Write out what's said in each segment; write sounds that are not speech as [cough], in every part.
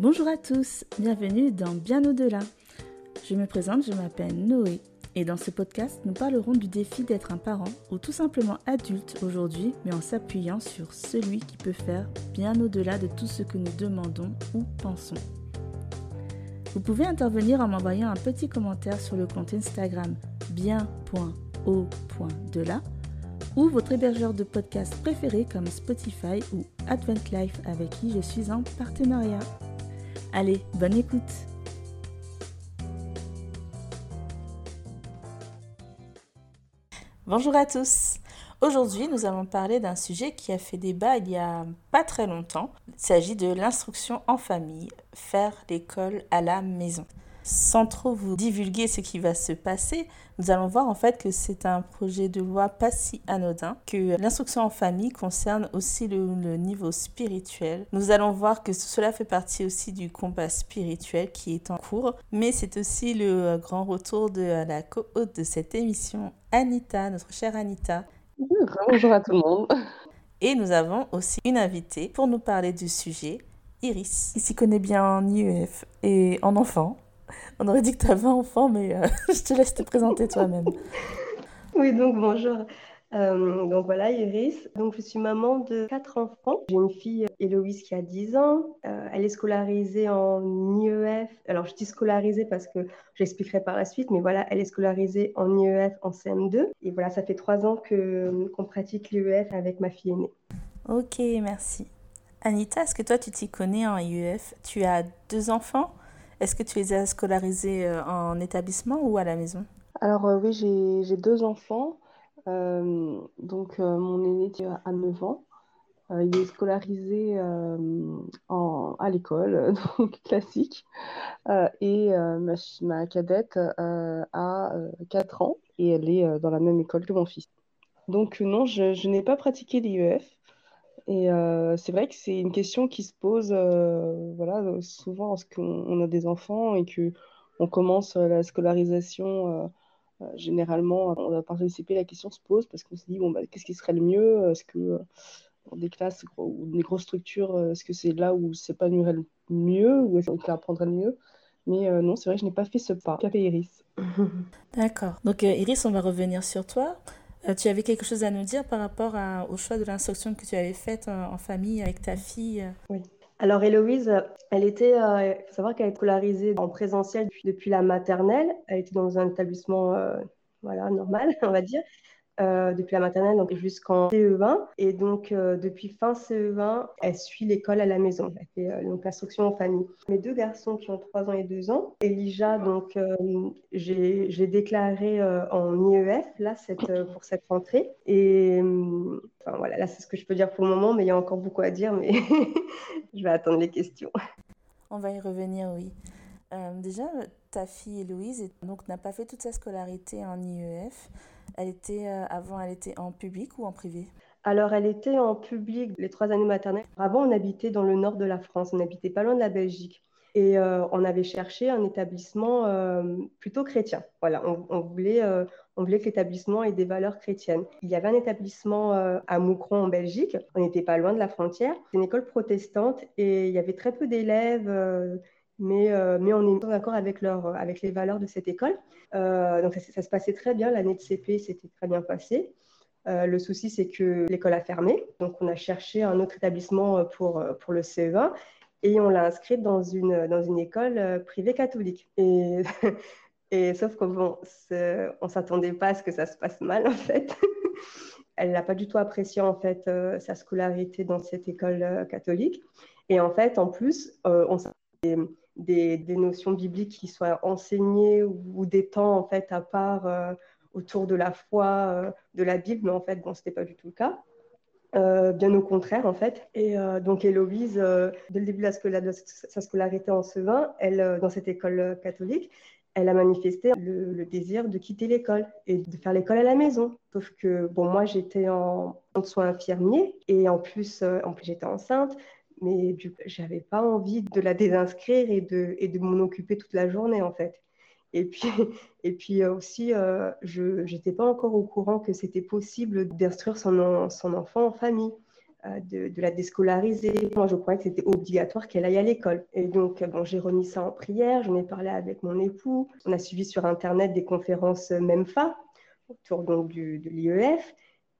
Bonjour à tous, bienvenue dans Bien au-delà. Je me présente, je m'appelle Noé et dans ce podcast, nous parlerons du défi d'être un parent ou tout simplement adulte aujourd'hui, mais en s'appuyant sur celui qui peut faire bien au-delà de tout ce que nous demandons ou pensons. Vous pouvez intervenir en m'envoyant un petit commentaire sur le compte Instagram bien.au.delà ou votre hébergeur de podcast préféré comme Spotify ou Advent Life avec qui je suis en partenariat. Allez, bonne écoute Bonjour à tous Aujourd'hui, nous allons parler d'un sujet qui a fait débat il y a pas très longtemps. Il s'agit de l'instruction en famille, faire l'école à la maison. Sans trop vous divulguer ce qui va se passer, nous allons voir en fait que c'est un projet de loi pas si anodin, que l'instruction en famille concerne aussi le, niveau spirituel. Nous allons voir que cela fait partie aussi du combat spirituel qui est en cours, mais c'est aussi le grand retour de la co-hôte de cette émission, Anita, notre chère Anita. Bonjour à tout le monde. Et nous avons aussi une invitée pour nous parler du sujet, Iris, qui s'y connaît bien en IEF et en enfant. [laughs] On aurait dit que tu avais un enfant, mais euh, [laughs] je te laisse te présenter toi-même. [laughs] Oui, donc bonjour. Euh, donc voilà, Iris. Donc je suis maman de quatre enfants. J'ai une fille, Héloïse, qui a 10 ans. Euh, elle est scolarisée en IEF. Alors je dis scolarisée parce que j'expliquerai par la suite, mais voilà, elle est scolarisée en IEF en CM2. Et voilà, ça fait trois ans que qu'on pratique l'IEF avec ma fille aînée. Ok, merci. Anita, est-ce que toi tu t'y connais en IEF Tu as deux enfants? Est-ce que tu les as scolarisés euh, en établissement ou à la maison? Alors euh, oui, j'ai deux enfants. Euh, donc mon aîné a 9 ans. il est scolarisé en, à l'école, [laughs] donc classique. et ma, cadette a 4 ans et elle est dans la même école que mon fils. Donc non, je, je n'ai pas pratiqué l'IEF. Et euh, c'est vrai que c'est une question qui se pose euh, voilà, souvent lorsqu'on a des enfants et qu'on commence la scolarisation. Euh, généralement, on va participer, la question se pose parce qu'on se dit bon, bah, qu'est-ce qui serait le mieux? Est-ce que dans des classes ou des grosses structures, est-ce que c'est là où s'épanouirait le mieux ou est-ce qu'on apprendrait le mieux? Mais non, c'est vrai je n'ai pas fait ce pas. Fait Iris. [laughs] D'accord. Donc Iris, on va revenir sur toi. Euh, tu avais quelque chose à nous dire par rapport au choix de l'instruction que tu avais faite euh, en, famille avec ta fille Oui. Alors Héloïse, elle était, euh, il faut savoir qu'elle est scolarisée en présentiel depuis, la maternelle. Elle était dans un établissement voilà, normal, [laughs] on va dire. Euh, depuis la maternelle jusqu'en CE20. Et donc, euh, depuis fin CE20, elle suit l'école à la maison. Elle fait euh, donc l'instruction en famille. Mes deux garçons qui ont 3 ans et 2 ans, Elijah, donc j'ai déclaré en IEF là, pour cette rentrée. Et enfin, voilà, là, c'est ce que je peux dire pour le moment, mais il y a encore beaucoup à dire, mais [laughs] je vais attendre les questions. On va y revenir, oui. déjà, ta fille donc n'a pas fait toute sa scolarité en IEF. Elle était, euh, avant, elle était en public ou en privé? Alors, elle était en public les trois années maternelles. Avant, on habitait dans le nord de la France, on habitait pas loin de la Belgique. Et euh, on avait cherché un établissement euh, plutôt chrétien. Voilà, on, voulait, on voulait que l'établissement ait des valeurs chrétiennes. Il y avait un établissement à Moucron en Belgique, on n'était pas loin de la frontière. C'est une école protestante et il y avait très peu d'élèves mais, euh, mais on est d'accord avec, leur, avec les valeurs de cette école. Euh, donc ça, se passait très bien, l'année de CP s'était très bien passée. Euh, le souci, c'est que l'école a fermé, donc on a cherché un autre établissement pour, pour le CE1 et on l'a inscrite dans une, dans une école privée catholique. Et, [laughs] sauf qu'on on s'attendait pas à ce que ça se passe mal en fait. [laughs] Elle n'a pas du tout apprécié en fait sa scolarité dans cette école catholique. Et en fait, en plus, on des, notions bibliques qui soient enseignées ou, des temps en fait à part euh, autour de la foi euh, de la Bible, mais en fait, bon, ce n'était pas du tout le cas. Euh, bien au contraire, en fait. Et donc, Héloïse, dès le début de, sa scolarité en Sevin, elle, dans cette école catholique, elle a manifesté le, désir de quitter l'école et de faire l'école à la maison. Sauf que, bon, moi, j'étais en, en soins infirmiers et en plus, en plus j'étais enceinte mais j'avais pas envie de la désinscrire et de, de m'en occuper toute la journée en fait. Et puis, [laughs] et puis euh, aussi, euh, je n'étais pas encore au courant que c'était possible d'instruire son, son enfant en famille. de, la déscolariser. Moi, je croyais que c'était obligatoire qu'elle aille à l'école. Et donc, bon, j'ai remis ça en prière, j'en ai parlé avec mon époux. On a suivi sur Internet des conférences MEMFA autour donc, de l'IEF.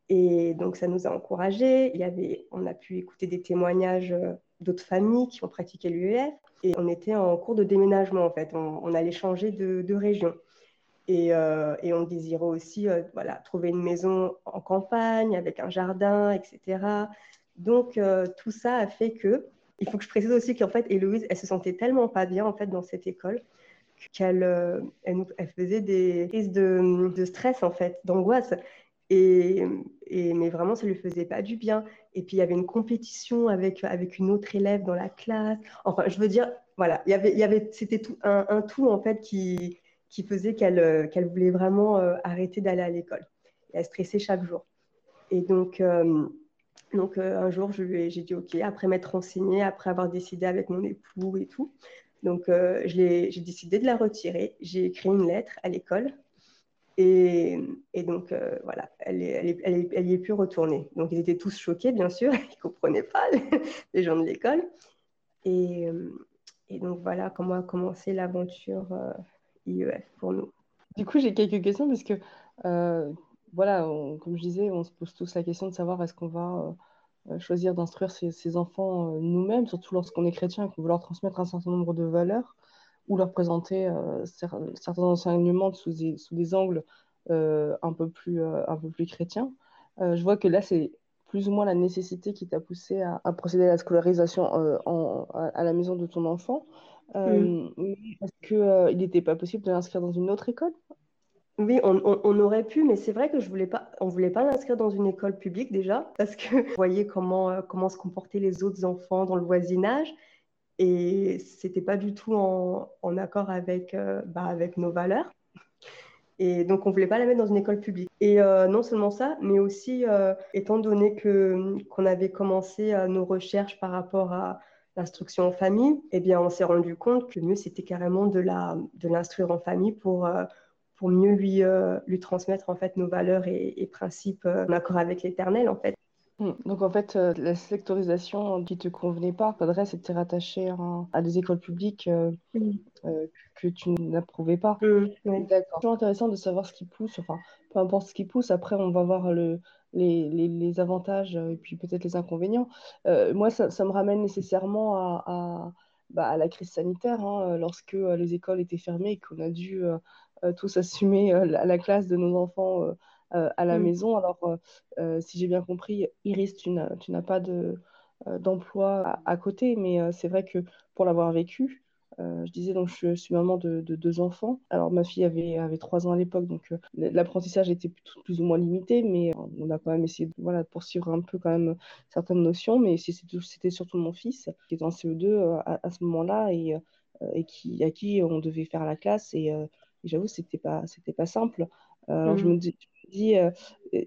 Et donc, ça nous a encouragés. Il y avait, on a pu écouter des témoignages euh, d'autres familles qui ont pratiqué l'UEF. Et on était en cours de déménagement, en fait. On, allait changer de, région. Et, euh, et, on désirait aussi euh, voilà, trouver une maison en campagne, avec un jardin, etc. Donc, tout ça a fait que. Il faut que je précise aussi qu'en fait, Héloïse, elle se sentait tellement pas bien, en fait, dans cette école qu'elle elle, faisait des crises de stress, en fait, d'angoisse. Et, mais vraiment, ça ne lui faisait pas du bien. Et puis, il y avait une compétition avec, avec une autre élève dans la classe. Enfin, je veux dire, voilà, il y avait, y avait, c'était tout, un, tout, en fait, qui, qui faisait qu'elle qu'elle voulait vraiment euh, arrêter d'aller à l'école. Elle stressait chaque jour. Et donc, euh, donc euh, un jour, j'ai dit OK, après m'être renseignée, après avoir décidé avec mon époux et tout. Donc, j'ai décidé de la retirer. J'ai écrit une lettre à l'école et, donc, euh, voilà, elle, elle, elle, elle, y est plus retournée. Donc, ils étaient tous choqués, bien sûr, [laughs] ils ne comprenaient pas, [laughs] les gens de l'école. Et, euh, et, donc, voilà comment a commencé l'aventure euh, IEF pour nous. Du coup, j'ai quelques questions, parce que, voilà, comme je disais, on se pose tous la question de savoir est-ce qu'on va choisir d'instruire ses, ses, enfants nous-mêmes, surtout lorsqu'on est chrétien et qu'on veut leur transmettre un certain nombre de valeurs ou leur présenter euh, certains enseignements sous des, sous des angles euh, un, peu plus, euh, un peu plus chrétiens. je vois que là, c'est plus ou moins la nécessité qui t'a poussé à, procéder à la scolarisation en, à, la maison de ton enfant. Mm. Est-ce qu'il n'était pas possible de l'inscrire dans une autre école? Oui, on, on, aurait pu, mais c'est vrai que je voulais pas, on voulait pas l'inscrire dans une école publique déjà, parce que [laughs] vous voyez comment, comment se comportaient les autres enfants dans le voisinage. Et c'était pas du tout en, accord avec, euh, bah, avec nos valeurs. Et donc, on voulait pas la mettre dans une école publique. Et euh, non seulement ça, mais aussi, euh, étant donné que, qu'on avait commencé nos recherches par rapport à l'instruction en famille, eh bien, on s'est rendu compte que mieux, c'était carrément de, la, de l'instruire en famille pour, pour mieux lui, lui transmettre, en fait, nos valeurs et, et principes en accord avec l'éternel, en fait. Hmm. Donc en fait, euh, la sectorisation qui te convenait pas, Padre, c'était rattaché à, à, des écoles publiques euh, euh, que, tu n'approuvais pas. D'accord. C'est toujours intéressant de savoir ce qui pousse, enfin, peu importe ce qui pousse, après on va voir le, les, les, les avantages et puis peut-être les inconvénients. moi, ça, ça, me ramène nécessairement à, à, bah, à la crise sanitaire, hein, lorsque les écoles étaient fermées et qu'on a dû tous assumer la, la, classe de nos enfants euh, à la mm. maison. Alors, euh, euh, si j'ai bien compris, Iris, tu n'as pas de, d'emploi à, côté, mais c'est vrai que pour l'avoir vécu, je disais donc je, suis maman de, deux enfants. Alors ma fille avait, avait trois ans à l'époque, donc l'apprentissage était plus, ou moins limité, mais on a quand même essayé de voilà, poursuivre un peu quand même certaines notions. Mais c'était surtout mon fils qui était en CE2 à, ce moment-là et, et qui, à qui on devait faire la classe. Et, j'avoue, c'était pas, c'était pas simple. Alors je mm. me dis, il euh,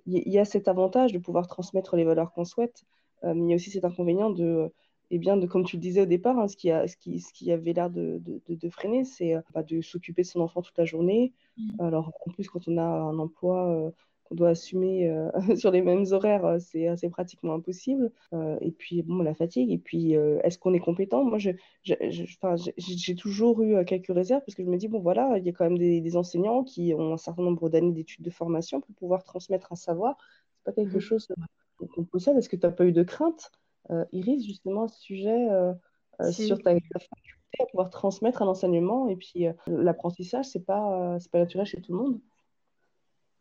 y a cet avantage de pouvoir transmettre les valeurs qu'on souhaite, euh, mais il y a aussi cet inconvénient de, eh bien, de, comme tu le disais au départ, hein, ce, qui a, ce, qui, ce qui avait l'air de, de, de, freiner, c'est euh, bah, de s'occuper de son enfant toute la journée. Mm. Alors, en plus, quand on a un emploi qu'on doit assumer euh, [laughs] sur les mêmes horaires, euh, c'est assez pratiquement impossible. Euh, et puis, bon, la fatigue. Et puis, est-ce qu'on est compétent? Moi, j'ai toujours eu quelques réserves parce que je me dis, bon, voilà, il y a quand même des, enseignants qui ont un certain nombre d'années d'études de formation pour pouvoir transmettre un savoir. C'est pas quelque mmh. chose qu'on possède. Est-ce que tu n'as pas eu de crainte, Iris, justement, à ce sujet sur ta, faculté à pouvoir transmettre un enseignement? Et puis, l'apprentissage, c'est pas, c'est pas naturel chez tout le monde.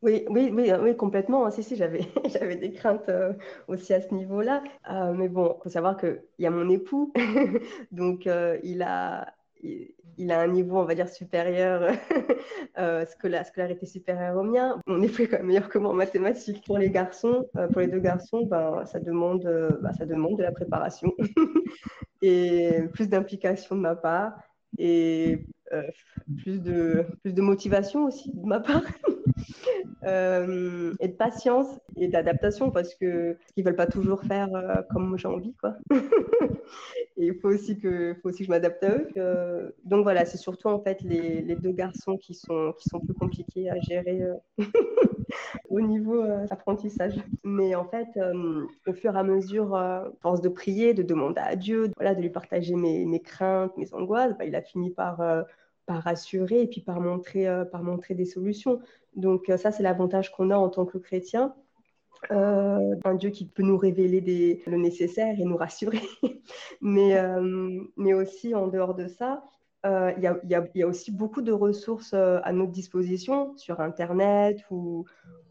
Oui, oui, oui, oui, complètement. Si, si, j'avais, [laughs] j'avais des craintes euh, aussi à ce niveau-là. Euh, mais bon, faut savoir qu'il y a mon époux, [laughs] donc euh, il, a, il, a un niveau, on va dire, supérieur, [laughs] scolaire, scolarité supérieure au mien. Mon époux est quand même meilleur que moi en mathématiques. Pour les garçons, pour les deux garçons, ben, ça, demande, ben, ça demande de la préparation et plus d'implication de ma part et plus, de, plus de motivation aussi de ma part. [laughs] euh, et de patience et d'adaptation parce que qu'ils veulent pas toujours faire euh, comme j'ai envie quoi. [laughs] il faut aussi que faut aussi que je m'adapte à eux. Donc voilà, c'est surtout en fait les, deux garçons qui sont qui sont plus compliqués à gérer euh, [laughs] au niveau apprentissage. Mais en fait, au fur et à mesure, force de prier, de demander à Dieu, voilà, de lui partager mes, mes craintes, mes angoisses, bah, il a fini par par rassurer et puis par montrer, euh, par montrer des solutions. Donc euh, ça, c'est l'avantage qu'on a en tant que chrétien. Euh, un Dieu qui peut nous révéler le nécessaire et nous rassurer. [laughs] mais, mais aussi, en dehors de ça, il y, a, y, a, aussi beaucoup de ressources à notre disposition sur Internet ou,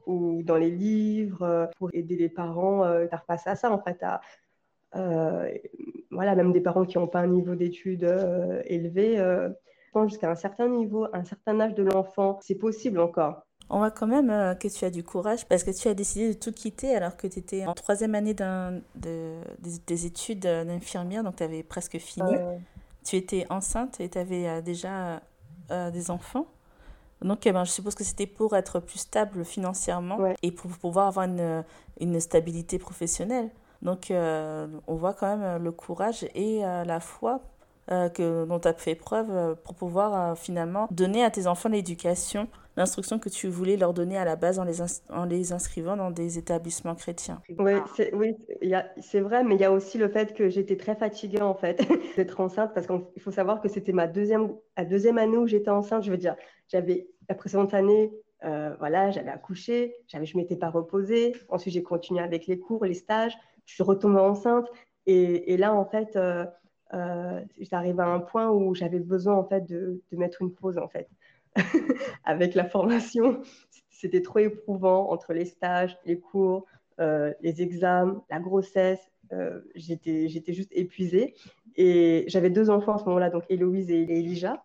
ou dans les livres pour aider les parents à face à ça, en fait, à, voilà, même des parents qui n'ont pas un niveau d'études élevé, jusqu'à un certain niveau, un certain âge de l'enfant, c'est possible encore. On voit quand même euh, que tu as du courage parce que tu as décidé de tout quitter alors que tu étais en troisième année de, des, études d'infirmière, donc tu avais presque fini. Tu étais enceinte et tu avais euh, déjà euh, des enfants. Donc, eh ben, je suppose que c'était pour être plus stable financièrement et pour pouvoir avoir une, une stabilité professionnelle. Donc, on voit quand même le courage et la foi euh, que, dont tu as fait preuve euh, pour pouvoir euh, finalement donner à tes enfants l'éducation, l'instruction que tu voulais leur donner à la base en les, en les inscrivant dans des établissements chrétiens. Oui, c'est oui, vrai, mais il y a aussi le fait que j'étais très fatiguée en fait [laughs] d'être enceinte parce qu'il faut savoir que c'était ma deuxième, la deuxième année où j'étais enceinte. Je veux dire, j'avais la précédente année, voilà, j'avais accouché, j'avais, je m'étais pas reposée. Ensuite, j'ai continué avec les cours, les stages. Je suis retombée enceinte. Et, et là, en fait, euh, j'arrive à un point où j'avais besoin en fait de, mettre une pause en fait. [laughs] Avec la formation, c'était trop éprouvant entre les stages, les cours, euh, les examens, la grossesse. Euh, j'étais, juste épuisée. Et j'avais deux enfants à ce moment-là, donc Héloïse et Elijah.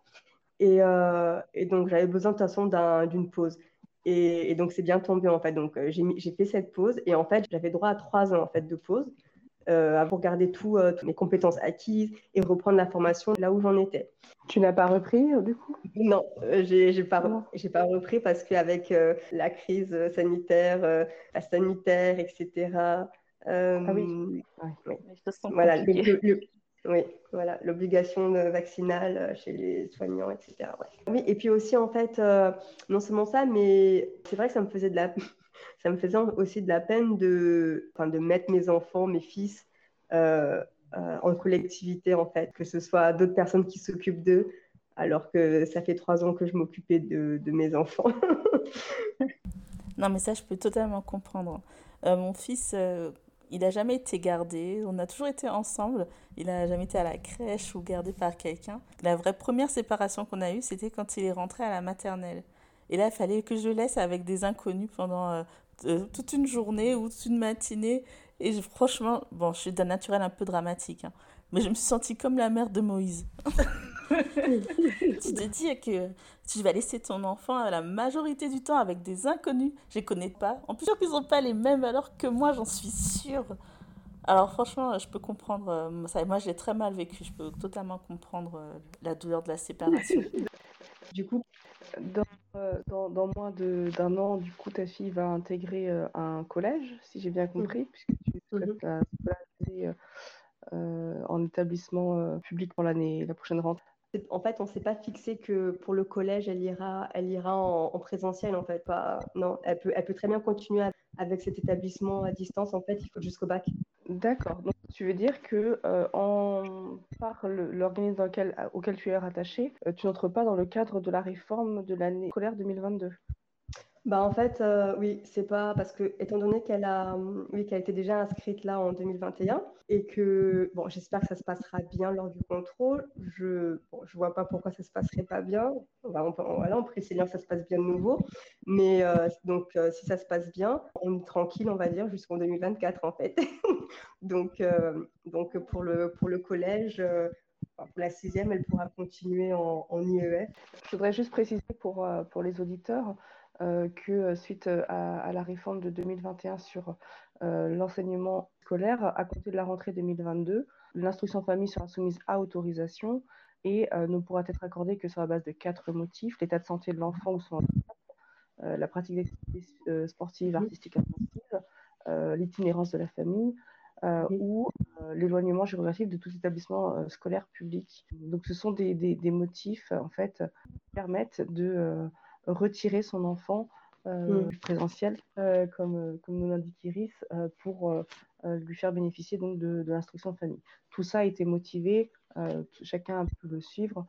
Et, euh, donc j'avais besoin de toute façon d'une pause. Et, donc c'est bien tombé en fait. Donc j'ai fait cette pause et en fait j'avais droit à trois ans en fait de pause euh, pour garder tout, euh, toutes mes compétences acquises et reprendre la formation là où j'en étais. Tu n'as pas repris euh, du coup? Non, j'ai n'ai pas, pas repris parce qu'avec la crise sanitaire, la sanitaire, etc. ah oui, oui. Voilà, oui, voilà, l'obligation vaccinale chez les soignants, etc. Oui, et puis aussi, en fait, non seulement ça, mais c'est vrai que ça me faisait de la, ça me faisait aussi de la peine de, de mettre mes enfants, mes fils euh, euh, en collectivité, en fait, que ce soit d'autres personnes qui s'occupent d'eux, alors que ça fait trois ans que je m'occupais de, de, mes enfants. [laughs] non, mais ça, je peux totalement comprendre. Euh, mon fils, il n'a jamais été gardé. On a toujours été ensemble. Il n'a jamais été à la crèche ou gardé par quelqu'un. La vraie première séparation qu'on a eue, c'était quand il est rentré à la maternelle. Et là, il fallait que je laisse avec des inconnus pendant toute une journée ou toute une matinée. Et franchement, bon, je suis d'un naturel un peu dramatique, hein, mais je me suis sentie comme la mère de Moïse. [laughs] tu te dis que tu vas laisser ton enfant la majorité du temps avec des inconnus. Je les connais pas. En plus, ils n'ont pas les mêmes valeurs que moi, j'en suis sûre. Alors franchement, je peux comprendre. Euh, ça, moi, j'ai très mal vécu. Je peux totalement comprendre euh, la douleur de la séparation. [laughs] Du coup, dans, euh, dans, dans moins d'un an, du coup, ta fille va intégrer euh, un collège, si j'ai bien compris, puisque tu souhaites mhm. la scolariser euh, en établissement public pour l'année, la prochaine rentrée. En fait, on ne s'est pas fixé que pour le collège, elle ira, elle ira en, présentiel. En fait, pas, non, elle peut, elle peut très bien continuer avec cet établissement à distance. En fait, il faut jusqu'au bac. D'accord. Donc, tu veux dire que euh, en, par l'organisme auquel tu es rattaché, euh, tu n'entres pas dans le cadre de la réforme de l'année scolaire 2022 bah en fait, euh, oui, c'est pas parce que, étant donné qu'elle a, oui, qu'elle était déjà inscrite là en 2021 et que, bon, j'espère que ça se passera bien lors du contrôle. Je, bon, je vois pas pourquoi ça se passerait pas bien. Bah, on, voilà, on prie que ça se passe bien de nouveau. Mais euh, donc, euh, si ça se passe bien, on est tranquille, on va dire, jusqu'en 2024 en fait. [laughs] donc, donc pour le pour le collège. pour la sixième, elle pourra continuer en, en IEF. Je voudrais juste préciser pour, pour les auditeurs, que euh, suite euh, à, la réforme de 2021 sur l'enseignement scolaire, à compter de la rentrée 2022, l'instruction famille sera soumise à autorisation et ne pourra être accordée que sur la base de quatre motifs l'état de santé de l'enfant ou son handicap, la pratique d'activités sportives, artistiques, intensives, l'itinérance de la famille, ou l'éloignement géographique de tout établissement scolaire public. Donc ce sont des, des motifs en fait qui permettent de retirer son enfant euh, mm. présentiel, euh, comme, euh, comme nous l'indique Iris, pour lui faire bénéficier donc de, de l'instruction de famille. Tout ça a été motivé, chacun a pu le suivre,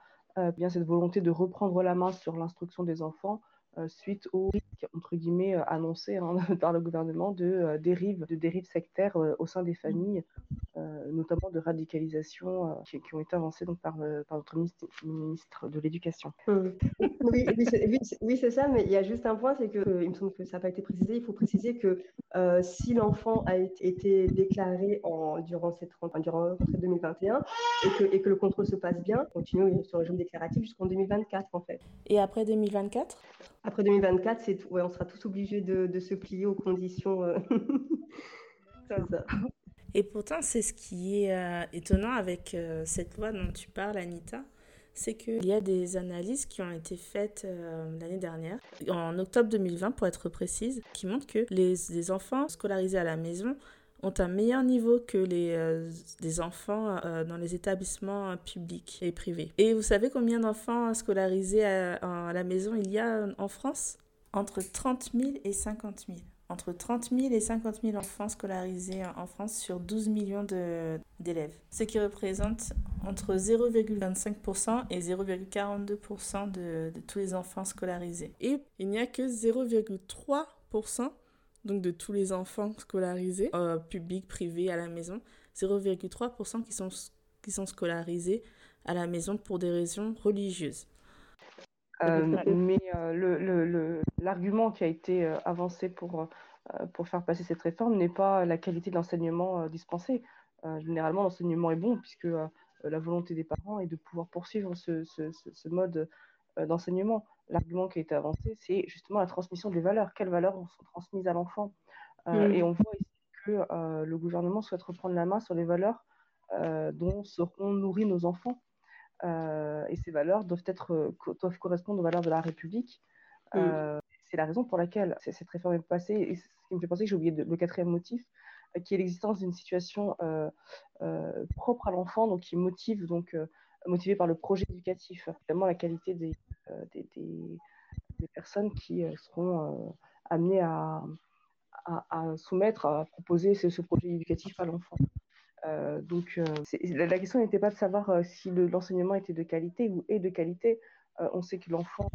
bien cette volonté de reprendre la main sur l'instruction des enfants suite au risque, entre guillemets, annoncé hein, [laughs] par le gouvernement de dérives de dérives sectaires au sein des familles, notamment de radicalisation qui, qui, ont été avancées donc, par, par notre ministre, de l'Éducation. Mm oui, oui c'est ça, mais il y a juste un point, c'est que, il me semble que ça n'a pas été précisé, il faut préciser que euh, si l'enfant a été déclaré en, durant, cette, durant 2021 et que, et que le contrôle se passe bien, continue sur le régime déclaratif jusqu'en 2024 en fait. Et après 2024 Après 2024, c'est ouais, on sera tous obligés de, se plier aux conditions. Euh... [laughs] ça. Et pourtant, c'est ce qui est euh, étonnant avec euh, cette loi dont tu parles, Anita c'est qu'il y a des analyses qui ont été faites l'année dernière, en octobre 2020 pour être précise, qui montrent que les, enfants scolarisés à la maison ont un meilleur niveau que les, euh, enfants euh, dans les établissements publics et privés. Et vous savez combien d'enfants scolarisés à, la maison il y a en France? Entre 30 000 et 50 000 entre 30 000 et 50 000 enfants scolarisés en France sur 12 millions d'élèves, ce qui représente entre 0,25% et 0,42% de, de, tous les enfants scolarisés. Et il n'y a que 0,3% donc de tous les enfants scolarisés, euh, publics, privés, à la maison, 0,3% qui sont, qui sont scolarisés à la maison pour des raisons religieuses. Euh, mais euh, l'argument le, qui a été avancé pour, pour faire passer cette réforme n'est pas la qualité de l'enseignement dispensé. généralement, l'enseignement est bon puisque la volonté des parents est de pouvoir poursuivre ce, ce mode d'enseignement. L'argument qui a été avancé, c'est justement la transmission des valeurs. Quelles valeurs sont transmises à l'enfant? Mm. Et on voit ici que le gouvernement souhaite reprendre la main sur les valeurs dont seront nourris nos enfants. Euh, et ces valeurs doivent, être, euh, doivent correspondre aux valeurs de la République. Euh, c'est la raison pour laquelle cette réforme est passée. Et ce qui me fait penser que j'ai oublié le quatrième motif, qui est l'existence d'une situation propre à l'enfant, donc qui motive, donc motivée par le projet éducatif, notamment la qualité des, des, des, personnes qui seront amenées à, à, soumettre, à proposer ce, ce projet éducatif à l'enfant. Euh, donc, euh, la, question n'était pas de savoir euh, si l'enseignement était de qualité ou est de qualité. on sait que l'enfant,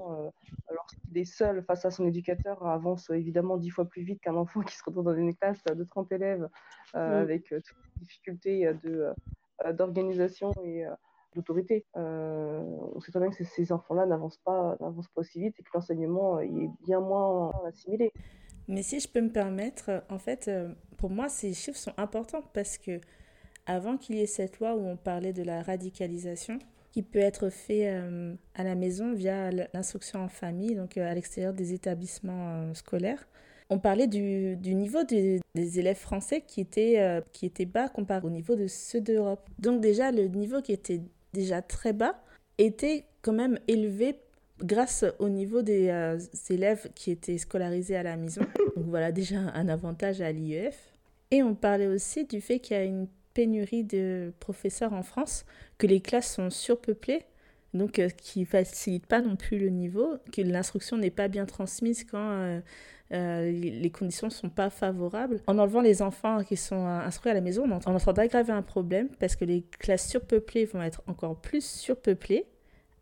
lorsqu'il est seul face à son éducateur, avance évidemment dix fois plus vite qu'un enfant qui se retrouve dans une classe de 30 élèves avec toutes les difficultés d'organisation et d'autorité. on sait bien que ces enfants-là n'avancent pas, n'avancent pas aussi vite et que l'enseignement est bien moins assimilé. Mais si je peux me permettre, en fait, pour moi, ces chiffres sont importants parce que avant qu'il y ait cette loi où on parlait de la radicalisation, qui peut être fait euh, à la maison via l'instruction en famille, donc euh, à l'extérieur des établissements euh, scolaires. On parlait du, du niveau des, élèves français qui était, qui était bas comparé au niveau de ceux d'Europe. Donc déjà, le niveau qui était déjà très bas était quand même élevé grâce au niveau des élèves qui étaient scolarisés à la maison. Donc voilà déjà un avantage à l'IEF. Et on parlait aussi du fait qu'il y a une pénurie de professeurs en France, que les classes sont surpeuplées, donc euh, qui ne facilite pas non plus le niveau, que l'instruction n'est pas bien transmise quand euh, euh, les conditions ne sont pas favorables. En enlevant les enfants qui sont instruits à la maison, on est en train d'aggraver un problème parce que les classes surpeuplées vont être encore plus surpeuplées,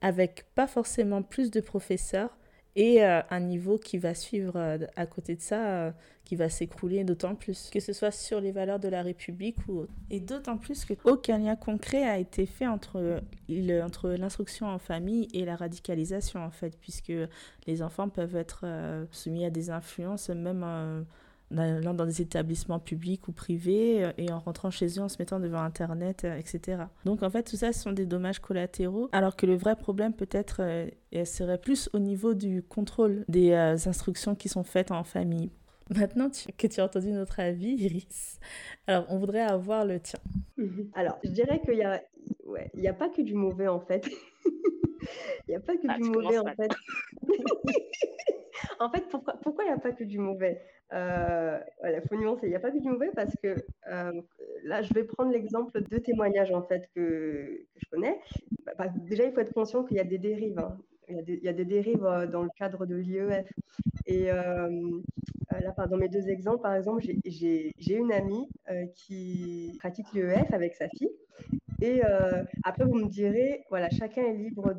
avec pas forcément plus de professeurs, et euh, un niveau qui va suivre euh, à côté de ça, euh, qui va s'écrouler d'autant plus, que ce soit sur les valeurs de la République ou. Et d'autant plus qu'aucun lien concret a été fait entre, entre l'instruction en famille et la radicalisation, en fait, puisque les enfants peuvent être soumis à des influences, même en allant dans des établissements publics ou privés euh, et en rentrant chez eux en se mettant devant Internet, euh, etc. Donc en fait, tout ça, ce sont des dommages collatéraux, alors que le vrai problème peut-être euh, serait plus au niveau du contrôle des instructions qui sont faites en famille. Maintenant que tu as entendu notre avis, Iris, alors on voudrait avoir le tien. Mhm. Alors, je dirais qu'il n'y a, ouais, il y a pas que du mauvais en fait. [laughs] Il n'y a pas que ah, du mauvais en fait. [laughs] [laughs] en fait, pourquoi il n'y a pas que du mauvais? Euh, voilà, faut nuancer. Il n'y a pas que du mauvais parce que euh, là, je vais prendre l'exemple de témoignages en fait que, je connais. Bah, bah, déjà, il faut être conscient qu'il y a des dérives. Hein. Il, y a des, dérives euh, dans le cadre de l'IEF. Et euh, là, dans mes deux exemples, par exemple, j'ai une amie qui pratique l'IEF avec sa fille. Et après, vous me direz, voilà, chacun est libre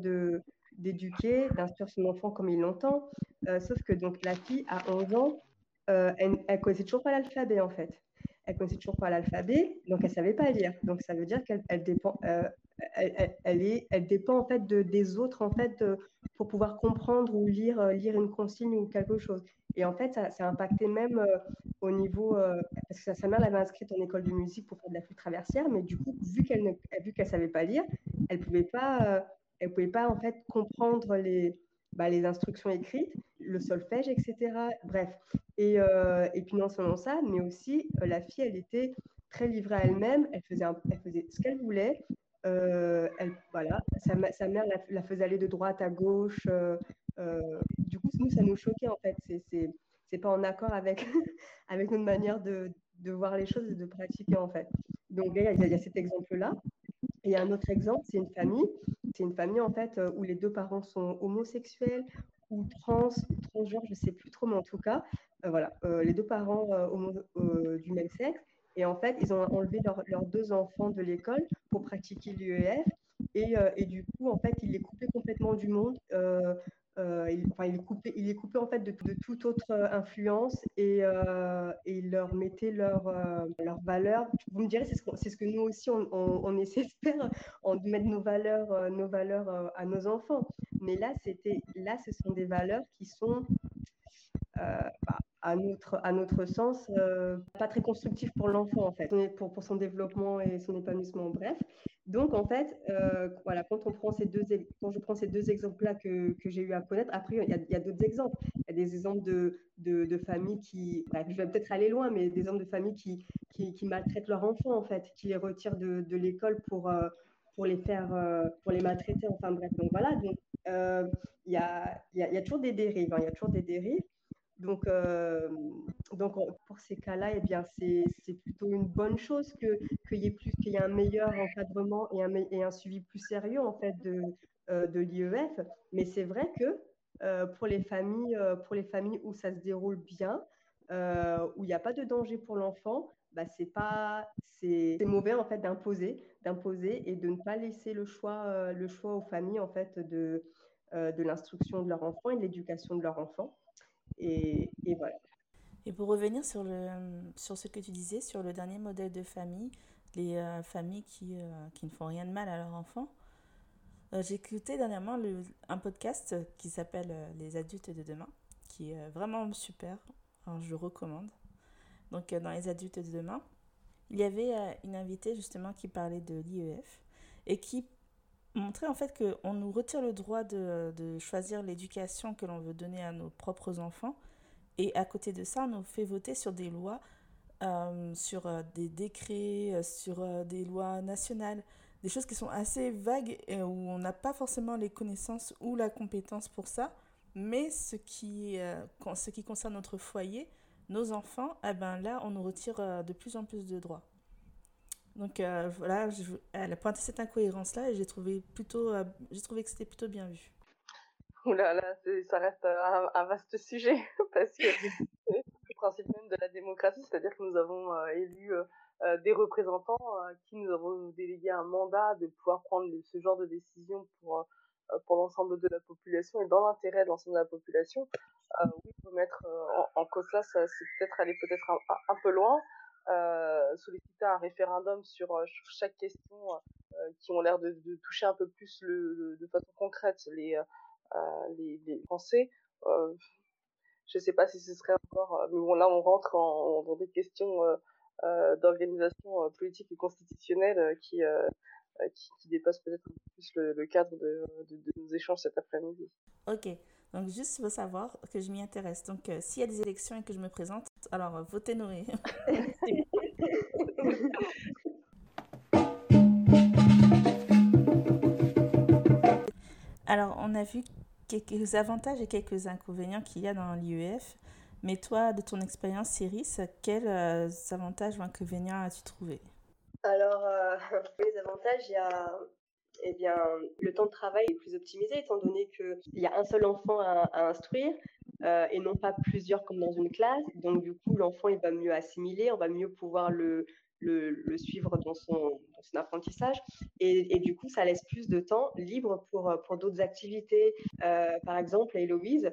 d'éduquer, d'instruire son enfant comme il l'entend. Sauf que donc la fille a 11 ans, euh, elle, ne connaissait toujours pas l'alphabet en fait. Elle connaissait toujours pas l'alphabet, donc elle savait pas lire. Donc ça veut dire qu'elle elle dépend, euh, elle, est, elle dépend en fait de, des autres en fait pour pouvoir comprendre ou lire, euh, lire une consigne ou quelque chose. Et en fait, ça, ça a impacté même au niveau parce que sa, mère l'avait inscrite en école de musique pour faire de la flûte traversière, mais du coup, vu qu'elle ne, vu qu'elle savait pas lire, elle pouvait pas, elle pouvait pas en fait comprendre les bah, les instructions écrites, le solfège, etc. Bref. Et, euh, et puis non seulement ça, mais aussi euh, la fille, elle était très livrée à elle-même, elle faisait, elle faisait ce qu'elle voulait. Euh, elle, voilà, sa, mère la, faisait aller de droite à gauche. du coup, nous, ça nous choquait en fait. C'est, c'est, pas en accord avec, [laughs] avec notre manière de, de voir les choses et de pratiquer en fait. Donc, il y, y a cet exemple-là. Et un autre exemple, c'est une famille c'est une famille en fait où les deux parents sont homosexuels ou trans, transgenres, je ne sais plus trop, mais en tout cas, euh, voilà, euh, les deux parents du même sexe. Et en fait, ils ont enlevé leurs deux enfants de l'école pour pratiquer l'UEF. Et, et, du coup, en fait, ils les coupaient complètement du monde. Euh, il, est coupé, il est coupé en fait de, toute autre euh, influence et, euh, il leur mettait leur, leur valeur. Vous me direz, c'est ce, que nous aussi on, on, essaie de faire, de mettre nos valeurs, nos valeurs à nos enfants. Mais là, là, ce sont des valeurs qui sont bah, à notre, sens, pas très constructives pour l'enfant, en fait, pour son développement et son épanouissement, bref. Donc, en fait, euh, voilà, quand, on prend ces deux, quand je prends ces deux exemples-là que, que j'ai eu à connaître, après, il y a, d'autres exemples. Il y a des exemples de, de, familles qui, je vais peut-être aller loin, mais des exemples de familles qui, qui, maltraitent leurs enfants, en fait, qui les retirent de, l'école pour, euh, pour les faire, euh, pour les maltraiter, enfin bref. Donc, voilà, donc, il y, a, y, a, toujours des dérives, hein, il y a toujours des dérives. Donc, euh, donc pour ces cas-là, eh bien, c'est, plutôt une bonne chose que, qu'il, y ait plus, qu'il y ait un meilleur encadrement et un, et un suivi plus sérieux en fait de, euh, de l'IEF. Mais c'est vrai que euh, pour, les familles, pour les familles où ça se déroule bien, où il n'y a pas de danger pour l'enfant, bah, c'est, pas, c'est, mauvais en fait d'imposer, d'imposer et de ne pas laisser le choix, le choix aux familles en fait de, de l'instruction de leur enfant et de l'éducation de leur enfant. Et, voilà. Et pour revenir sur, le, sur ce que tu disais, sur le dernier modèle de famille, les euh, familles qui, euh, qui ne font rien de mal à leurs enfants, euh, j'ai écouté dernièrement le, un podcast qui s'appelle Les adultes de demain, qui est vraiment super, alors je recommande. Donc dans Les adultes de demain, il y avait une invitée justement qui parlait de l'IEF et qui montrer en fait qu'on nous retire le droit de, de choisir l'éducation que l'on veut donner à nos propres enfants. Et à côté de ça, on nous fait voter sur des lois, euh, sur euh, des décrets, euh, sur des lois nationales, des choses qui sont assez vagues et où on n'a pas forcément les connaissances ou la compétence pour ça. Mais ce qui, ce qui concerne notre foyer, nos enfants, eh ben là, on nous retire de plus en plus de droits. Donc euh, voilà, elle a pointé cette incohérence-là et j'ai trouvé, plutôt, euh, j'ai trouvé que c'était plutôt bien vu. Oula, là, ça reste un, vaste sujet [laughs] parce que [laughs] c'est le principe même de la démocratie, c'est-à-dire que nous avons euh, élu des représentants qui nous avons délégué un mandat de pouvoir prendre ce genre de décision pour pour l'ensemble de la population et dans l'intérêt de l'ensemble de la population. oui, mettre en, cause ça, c'est peut-être aller peut-être un, peu loin euh, solliciter un référendum sur, euh, chaque question euh, qui ont l'air de, de, toucher un peu plus le, de façon concrète les, euh, les, les Français. je sais pas si ce serait encore, mais bon là on rentre en, dans des questions d'organisation politique et constitutionnelle qui, qui, qui dépassent peut-être plus le, cadre de, nos échanges cet après-midi. Ok, donc juste pour savoir que je m'y intéresse. Donc s'il y a des élections et que je me présente, alors votez Noé. [laughs] Alors, on a vu quelques avantages et quelques inconvénients qu'il y a dans l'IEF. Mais toi, de ton expérience, Cyrus, quels euh, avantages ou inconvénients as-tu trouvé? Alors, euh, [laughs] les avantages, il y a eh bien, le temps de travail est plus optimisé étant donné qu'il y a un seul enfant à, instruire euh, et non pas plusieurs comme dans une classe. Donc, du coup, l'enfant, va mieux assimiler, on va mieux pouvoir le, le, suivre dans son, son apprentissage. Et, et, du coup, ça laisse plus de temps libre pour, pour d'autres activités. Euh, par exemple, Héloïse,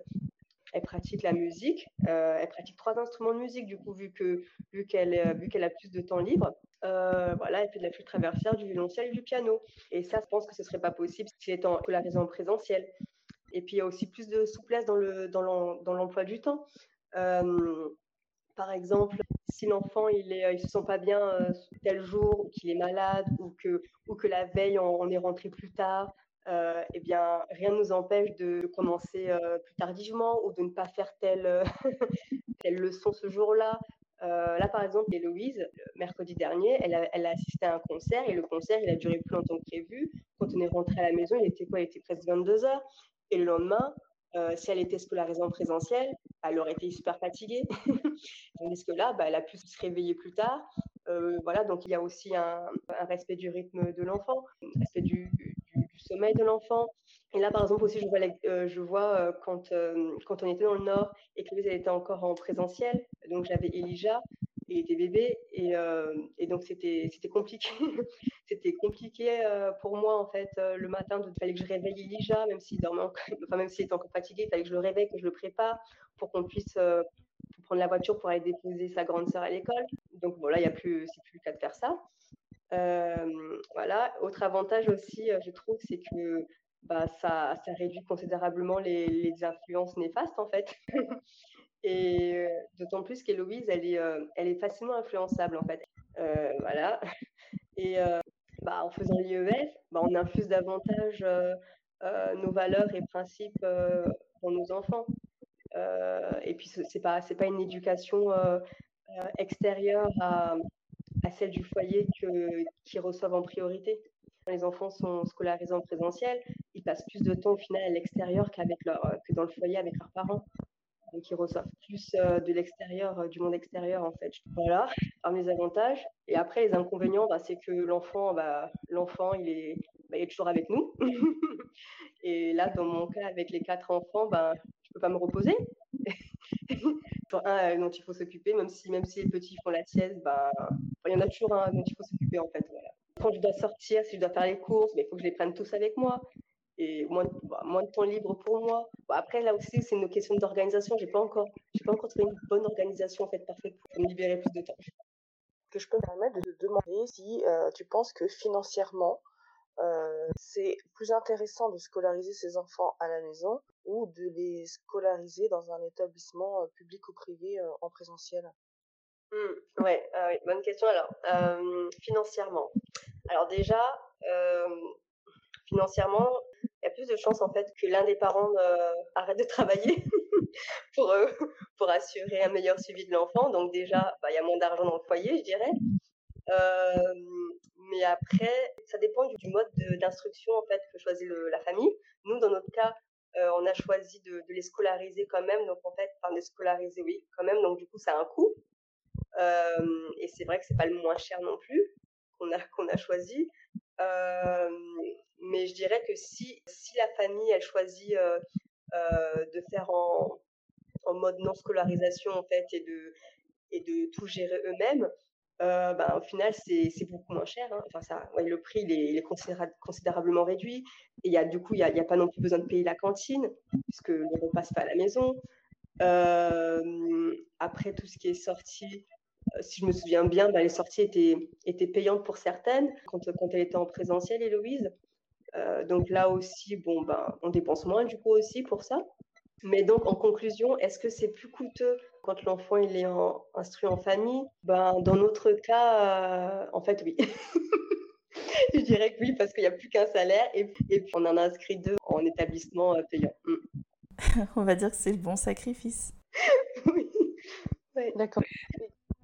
elle pratique la musique. Euh, elle pratique trois instruments de musique, du coup, vu que vu qu'elle vu qu'elle a plus de temps libre. Euh, voilà, elle fait de la flûte traversière, du violoncelle du piano. Et ça, je pense que ce serait pas possible si elle est en scolarisée en présentiel. Et puis, il y a aussi plus de souplesse dans le dans l'emploi du temps. par exemple, si l'enfant il est, il se sent pas bien euh, tel jour, ou qu'il est malade, ou que, ou que la veille on, est rentré plus tard, euh, eh bien rien ne nous empêche de commencer euh, plus tardivement ou de ne pas faire telle, [laughs] telle leçon ce jour-là. là, par exemple, Héloïse, mercredi dernier, elle a, assisté à un concert et le concert, il a duré plus longtemps que prévu. Quand on est rentré à la maison, il était quoi? Il était presque 22 heures. Et le lendemain, euh, si elle était scolarisée en présentiel, elle aurait été super fatiguée. [laughs] Tandis que là, bah, elle a pu se réveiller plus tard. Euh, voilà, donc il y a aussi un, respect du rythme de l'enfant, un respect du, sommeil de l'enfant. Et là, par exemple, aussi, je vois, euh, vois quand, quand on était dans le Nord et que elle était encore en présentiel, donc j'avais Elijah, il était bébé et, euh, donc c'était compliqué. [laughs] C'était compliqué euh, pour moi en fait euh, le matin il fallait que je réveille Elijah même s'il dormait [laughs] enfin même s'il était encore fatigué il fallait que je le réveille que je le prépare pour qu'on puisse prendre la voiture pour aller déposer sa grande sœur à l'école. Donc voilà il y a c'est plus le cas de faire ça voilà autre avantage aussi je trouve c'est que bah, ça, réduit considérablement les, influences néfastes en fait [laughs] Et euh, d'autant plus qu'Héloïse, elle est, euh, facilement influençable, en fait. Euh, voilà. [laughs] Et bah, en faisant l'IEF, bah, on infuse davantage nos valeurs et principes pour nos enfants. et puis, ce n'est pas, pas une éducation extérieure à, à, celle du foyer qu'ils reçoivent en priorité. Les enfants sont scolarisés en présentiel, ils passent plus de temps au final à l'extérieur qu'avec leur, que dans le foyer avec leurs parents qui reçoivent plus euh, de l'extérieur, euh, du monde extérieur en fait. Voilà, parmi les avantages. Et après, les inconvénients, bah, c'est que l'enfant, bah, l'enfant, il est, bah, il est toujours avec nous. [laughs] et là, dans mon cas, avec les quatre enfants, bah, je peux pas me reposer. [laughs] un euh, dont il faut s'occuper, même si, même si les petits font la sieste, il y en a toujours un dont il faut s'occuper en fait. Quand je dois sortir, si je dois faire les courses, il faut que je les prenne tous avec moi et moins, bah, de temps libre pour moi. après, là aussi, c'est une question d'organisation. Je n'ai pas, encore, pas encore trouvé une bonne organisation en fait, parfaite pour me libérer plus de temps. Que je peux me permettre de te demander si euh, tu penses que financièrement, euh, c'est plus intéressant de scolariser ses enfants à la maison ou de les scolariser dans un établissement euh, public ou privé en présentiel? Mmh, ouais, oui, bonne question. Alors, financièrement. Alors déjà, financièrement, il y a plus de chances en fait que l'un des parents euh, [laughs] arrête de travailler [laughs] pour, euh, [laughs] pour assurer un meilleur suivi de l'enfant. Donc déjà, bah, il y a moins d'argent dans le foyer, je dirais. Euh, mais après, ça dépend du, mode d'instruction en fait que choisit la famille. Nous, dans notre cas, on a choisi de, les scolariser quand même. Donc en fait, enfin de scolariser, oui, quand même. Donc du coup, ça a un coût. Et c'est vrai que c'est pas le moins cher non plus qu'on a qu'on a choisi. Mais je dirais que si, si la famille, elle choisit de faire en, en, mode non scolarisation, en fait, et de, et de tout gérer eux-mêmes, ben, au final, c'est beaucoup moins cher. Hein. Enfin, ça, le prix, il est, considérablement réduit. Et y a, du coup, il n'y a, a, pas non plus besoin de payer la cantine, puisque le repas se fait à la maison. Après, tout ce qui est sorti, si je me souviens bien, ben, les sorties étaient, étaient payantes pour certaines quand, quand elle était en présentiel, Héloïse. Euh, donc là aussi, bon, ben, on dépense moins du coup aussi pour ça. Mais donc, en conclusion, est-ce que c'est plus coûteux quand l'enfant il est instruit en famille? Ben, Dans notre cas, euh, en fait, oui. [laughs] Je dirais que oui, parce qu'il n'y a plus qu'un salaire et, puis on en a inscrit deux en établissement euh, payant. Mm. [laughs] on va dire que c'est le bon sacrifice. [laughs] oui. D'accord.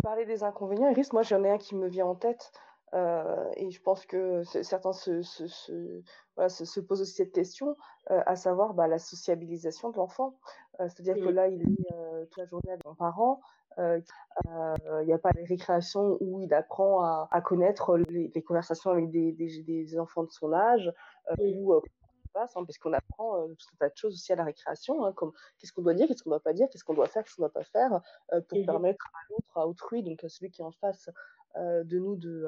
Parler des inconvénients, Iris, moi j'en ai un qui me vient en tête. et je pense que certains se, se, se, voilà, se, posent aussi cette question, à savoir bah, la sociabilisation de l'enfant. C'est-à-dire que là, il est toute la journée avec son parent, il n'y a pas de récréation où il apprend à, à connaître les, conversations avec des, des, des, enfants de son âge, ou passe, hein, parce qu'on apprend tout un tas de choses aussi à la récréation, hein, comme qu'est-ce qu'on doit dire, qu'est-ce qu'on ne doit pas dire, qu'est-ce qu'on doit faire, qu'est-ce qu'on ne doit pas faire, pour mmh permettre à l'autre, à autrui, donc à celui qui est en face de nous de,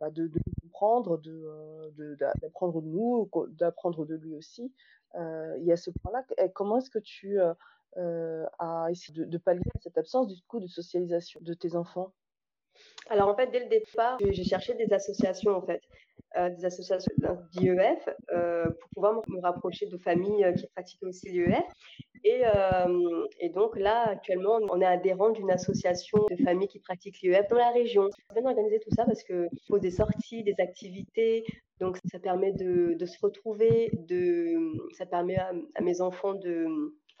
bah, de, de, comprendre, de, d'apprendre de, nous, d'apprendre de lui aussi. il y a ce point-là. Comment est-ce que tu as essayé de, pallier cette absence du coup de socialisation de tes enfants? Alors en fait, dès le départ, j'ai cherché des associations en fait. Euh, des associations d'IEF euh, pour pouvoir me rapprocher de familles euh, qui pratiquent aussi l'IEF. Et, et, donc là, actuellement, on est adhérent d'une association de familles qui pratiquent l'IEF dans la région. On bien organiser tout ça parce qu'il faut des sorties, des activités. Donc ça permet de, de se retrouver, de, ça permet à, à mes enfants de,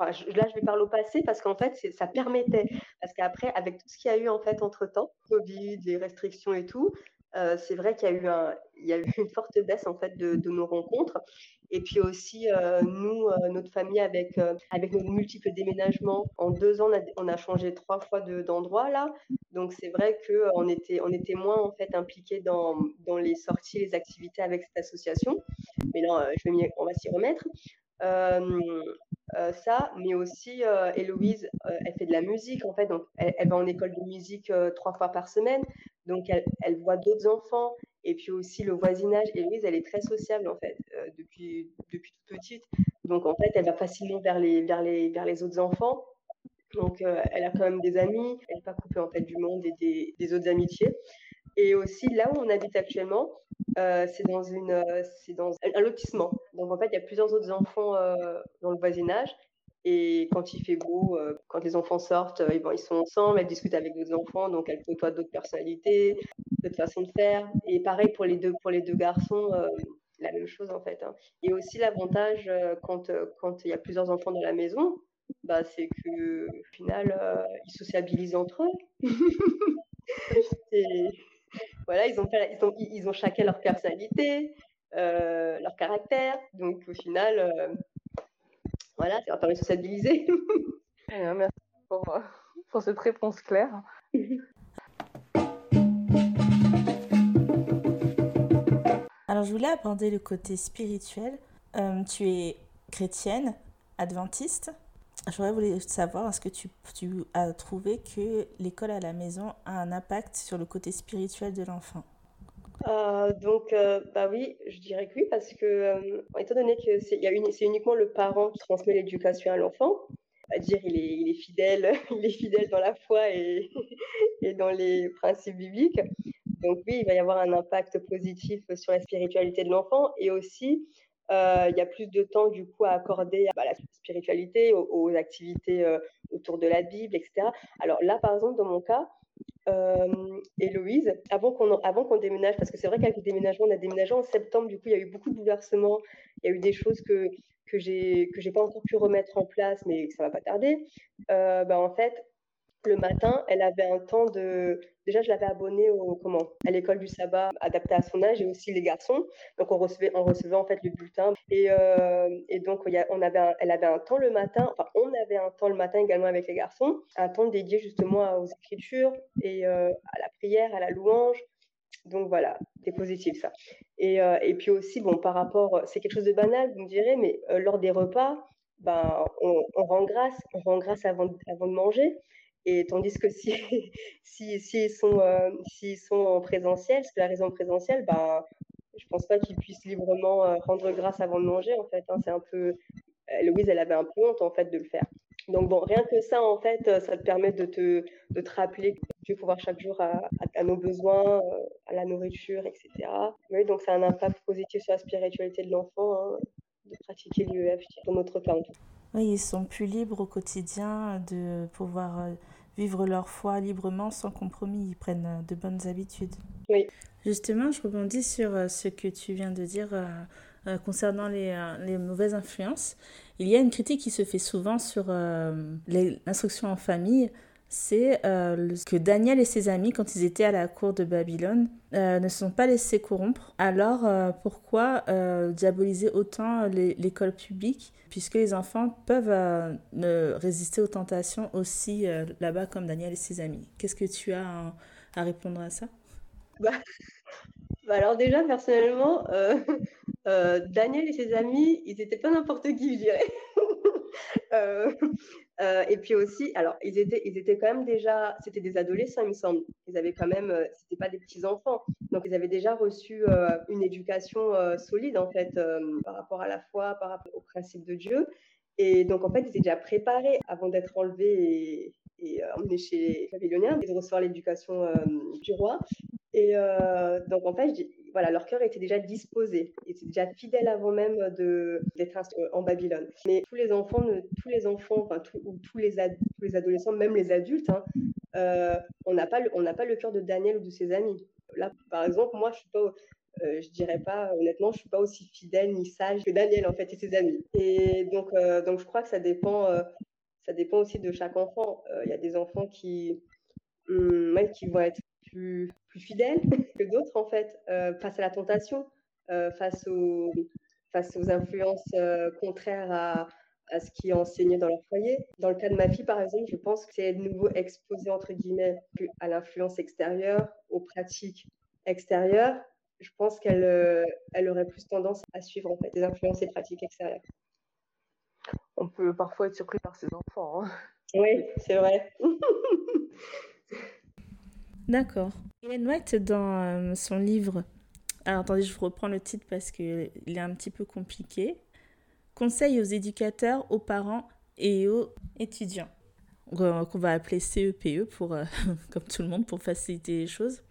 Enfin, là, je vais parler au passé parce qu'en fait, ça permettait. Parce qu'après, avec tout ce qu'il y a eu en fait entre temps, Covid, les restrictions et tout, euh, c'est vrai qu'il y a eu [laughs] une forte baisse en fait de, nos rencontres. Et puis aussi euh, nous, euh, notre famille avec avec nos multiples déménagements. En deux ans, on a, changé trois fois d'endroit là. Donc c'est vrai que on était on était moins en fait impliqués dans dans les sorties, les activités avec cette association. Mais là, je vais on va s'y remettre. ça, mais aussi Héloïse, elle fait de la musique en fait, donc elle va en école de musique trois fois par semaine. Donc, elle, voit d'autres enfants et puis aussi le voisinage. Et Louise, elle est très sociable en fait euh, depuis, depuis toute petite. Donc, en fait, elle va facilement vers les, vers les, vers les autres enfants. Donc, euh, elle a quand même des amis. Elle n'est pas coupée en fait du monde et des, des, autres amitiés. Et aussi, là où on habite actuellement, euh, c'est dans, une, c'est dans un lotissement. Donc, en fait, il y a plusieurs autres enfants dans le voisinage. Et quand il fait beau, euh, quand les enfants sortent, euh, ils sont ensemble, elles discutent avec d'autres enfants, donc elles côtoient d'autres personnalités, d'autres façons de faire. Et pareil pour les deux, pour les deux garçons, euh, la même chose en fait. Hein. Et aussi l'avantage quand quand il y a plusieurs enfants dans la maison, bah c'est que au final ils sociabilisent entre eux. [laughs] et, voilà, ils ont, ils ont ils ont chacun leur personnalité, leur caractère, donc au final voilà, ça va permettre de sociabiliser. [laughs] merci pour, euh, pour cette réponse claire. Alors, je voulais aborder le côté spirituel. Euh, tu es chrétienne, adventiste. J'aurais voulu savoir, est-ce que tu, tu, as trouvé que l'école à la maison a un impact sur le côté spirituel de l'enfant? Euh, donc, euh, bah oui, je dirais que oui, parce que, euh, étant donné que c'est, uniquement le parent qui transmet l'éducation à l'enfant, c'est-à-dire il est, il est fidèle, [laughs] il est fidèle dans la foi [laughs] et, dans les principes bibliques. Donc oui, il va y avoir un impact positif sur la spiritualité de l'enfant et aussi il y a plus de temps du coup à accorder à la spiritualité, aux activités autour de la Bible, etc. Alors là, par exemple, dans mon cas, euh, Héloïse, avant qu'on avant qu'on déménage, parce que c'est vrai qu'avec le déménagement, on a déménagé en septembre, du coup, il y a eu beaucoup de bouleversements, il y a eu des choses que que j'ai que j'ai pas encore pu remettre en place, mais que ça va pas tarder. Euh, bah, en fait, le matin, elle avait un temps de. Déjà, je l'avais abonnée au, comment, à l'école du sabbat, adaptée à son âge, et aussi les garçons. Donc, on recevait, on recevait en fait le bulletin. Et, euh, et donc, on avait elle avait un temps le matin, enfin, on avait un temps le matin également avec les garçons, un temps dédié justement aux écritures et euh, à la prière, à la louange. Donc voilà, c'est positif ça. Et, euh, et, puis aussi, bon, par rapport, c'est quelque chose de banal, vous me direz, mais lors des repas, ben, on, on, rend grâce, on rend grâce avant, avant de manger. Et tandis que si, [laughs] si, si ils sont, euh, s'ils sont en présentiel, que la raison présentielle, bah, je pense pas qu'ils puissent librement euh, rendre grâce avant de manger, en fait. Hein, c'est un peu, Louise, elle avait un peu honte, en fait, de le faire. Donc bon, rien que ça, en fait, ça te permet de te, de te rappeler que tu peux voir chaque jour à, nos besoins, euh, à la nourriture, etc. Oui, donc c'est un impact positif sur la spiritualité de l'enfant, hein, de pratiquer l'UEF, dans notre cas en tout. Oui, ils sont plus libres au quotidien de pouvoir euh, vivre leur foi librement, sans compromis. Ils prennent euh, de bonnes habitudes. Oui. Justement, je rebondis sur euh, ce que tu viens de dire concernant les, les, mauvaises influences. Il y a une critique qui se fait souvent sur l'instruction en famille, c'est euh, que Daniel et ses amis, quand ils étaient à la cour de Babylone, euh, ne se sont pas laissés corrompre. Alors euh, pourquoi diaboliser autant l'école publique, puisque les enfants peuvent résister aux tentations aussi là-bas comme Daniel et ses amis? Qu'est-ce que tu as à, répondre à ça? [laughs] Bah, bah, alors déjà, personnellement, Daniel et ses amis, ils n'étaient pas n'importe qui, je dirais. [laughs] euh, et puis aussi, alors, ils étaient, ils étaient quand même déjà, c'était des adolescents, il me semble. Ils avaient quand même, euh, c'était pas des petits enfants. Donc, ils avaient déjà reçu une éducation solide, en fait, par rapport à la foi, par rapport au principe de Dieu. Et donc, en fait, ils étaient déjà préparés avant d'être enlevés et, emmenés chez les Babyloniens et de recevoir l'éducation du roi. Et donc, en fait, voilà, leur cœur était déjà disposé, ils étaient déjà fidèles avant même d'être en Babylone. Mais tous les enfants, tous les enfants, ou tous les, les adolescents, même les adultes, hein, euh, on n'a pas, le, cœur de Daniel ou de ses amis. Là, par exemple, moi, je suis pas, euh, je dirais pas, honnêtement, je suis pas aussi fidèle ni sage que Daniel en fait et ses amis. Et donc, euh, je crois que ça dépend, ça dépend aussi de chaque enfant. Il y a des enfants qui, hum, qui vont être plus, plus fidèles que d'autres, en fait, euh, face à la tentation, euh, face, aux, face aux influences euh, contraires à, à, ce qui est enseigné dans leur foyer. Dans le cas de ma fille, par exemple, je pense que c'est de nouveau exposé, entre guillemets, à l'influence extérieure, aux pratiques extérieures. Je pense qu'elle elle aurait plus tendance à suivre, en fait, des influences et pratiques extérieures. On peut parfois être surpris par ses enfants. Hein. Oui, c'est vrai. [laughs] D'accord. Ellen White, dans euh, son livre, alors attendez, je reprends le titre parce qu'il est un petit peu compliqué. Conseil aux éducateurs, aux parents et aux étudiants, qu'on va appeler CEPE e pour, euh, [laughs] comme tout le monde pour faciliter les choses.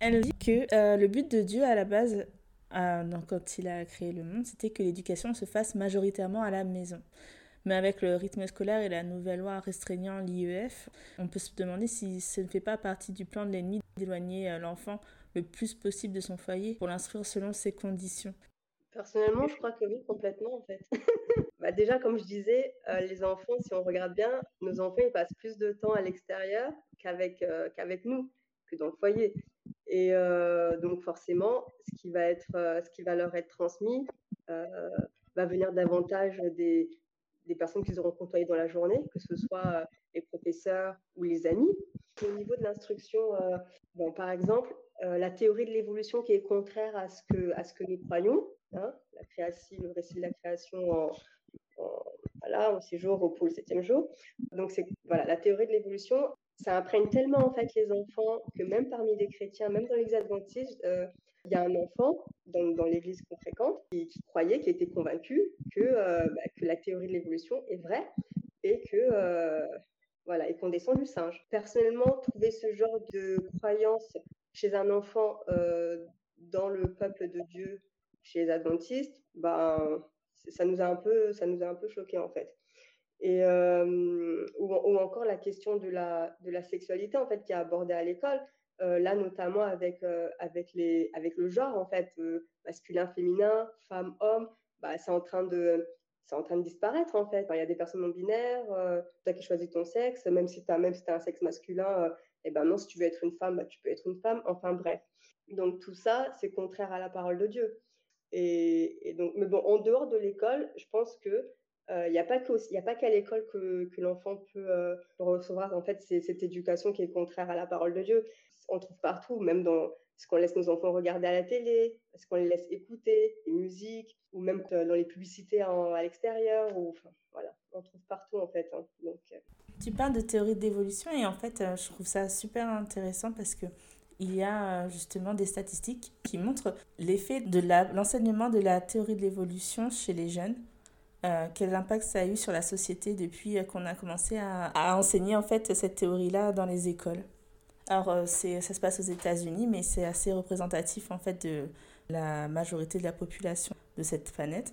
Elle dit que euh, le but de Dieu à la base, donc quand il a créé le monde, c'était que l'éducation se fasse majoritairement à la maison. Mais avec le rythme scolaire et la nouvelle loi restreignant l'IEF, on peut se demander si ce ne fait pas partie du plan de l'ennemi d'éloigner euh, l'enfant le plus possible de son foyer pour l'instruire selon ses conditions. Personnellement, je crois que oui, complètement en fait. [laughs] bah déjà, comme je disais, euh, les enfants, si on regarde bien, nos enfants, ils passent plus de temps à l'extérieur qu'avec euh, qu'avec nous, que dans le foyer. Et donc forcément, ce qui va être, ce qui va leur être transmis va venir davantage des, des personnes qu'ils auront côtoyées dans la journée, que ce soit euh, les professeurs ou les amis. Au niveau de l'instruction, euh, par exemple, euh, la théorie de l'évolution qui est contraire à ce que, nous croyons, hein, la création, le récit de la création en, voilà, au séjour au pôle septième jour. Donc, voilà, la théorie de l'évolution, ça imprègne tellement en fait les enfants que même parmi les chrétiens, même dans les adventistes, il y a un enfant dans, l'église qu'on fréquente qui, croyait, qui était convaincu que, euh, bah, que la théorie de l'évolution est vraie et que euh, voilà et qu'on descend du singe. Personnellement, trouver ce genre de croyance chez un enfant euh, dans le peuple de Dieu, chez les adventistes, ben ça nous a un peu ça nous a un peu choqué en fait. Et ou, encore la question de la sexualité en fait qui est abordée à l'école là notamment avec, euh, avec, les, avec le genre en fait, euh, masculin, féminin, femme, homme, bah, c'est en train de c'est en train de disparaître en fait. il y a des personnes non binaires, tu as qui choisis ton sexe, même si tu as, si as un sexe masculin, et eh ben non, si tu veux être une femme, bah, tu peux être une femme, enfin bref. Donc tout ça, c'est contraire à la parole de Dieu. Et, donc, mais bon, en dehors de l'école, je pense que il n'y a pas qu'à l'école que, que l'enfant peut recevoir en fait cette éducation qui est contraire à la parole de Dieu on trouve partout, même dans ce qu'on laisse nos enfants regarder à la télé, ce qu'on les laisse écouter, les musiques, ou même dans les publicités à l'extérieur. Voilà, on trouve partout en fait. Hein. Euh. Tu parles de théorie d'évolution et en fait, euh, je trouve ça super intéressant parce que il y a euh, justement des statistiques qui montrent l'effet de l'enseignement de la théorie de l'évolution chez les jeunes. quel impact ça a eu sur la société depuis qu'on a commencé à, à enseigner en fait cette théorie-là dans les écoles. Alors, euh, ça se passe aux États-Unis, mais c'est assez représentatif en fait de la majorité de la population de cette planète.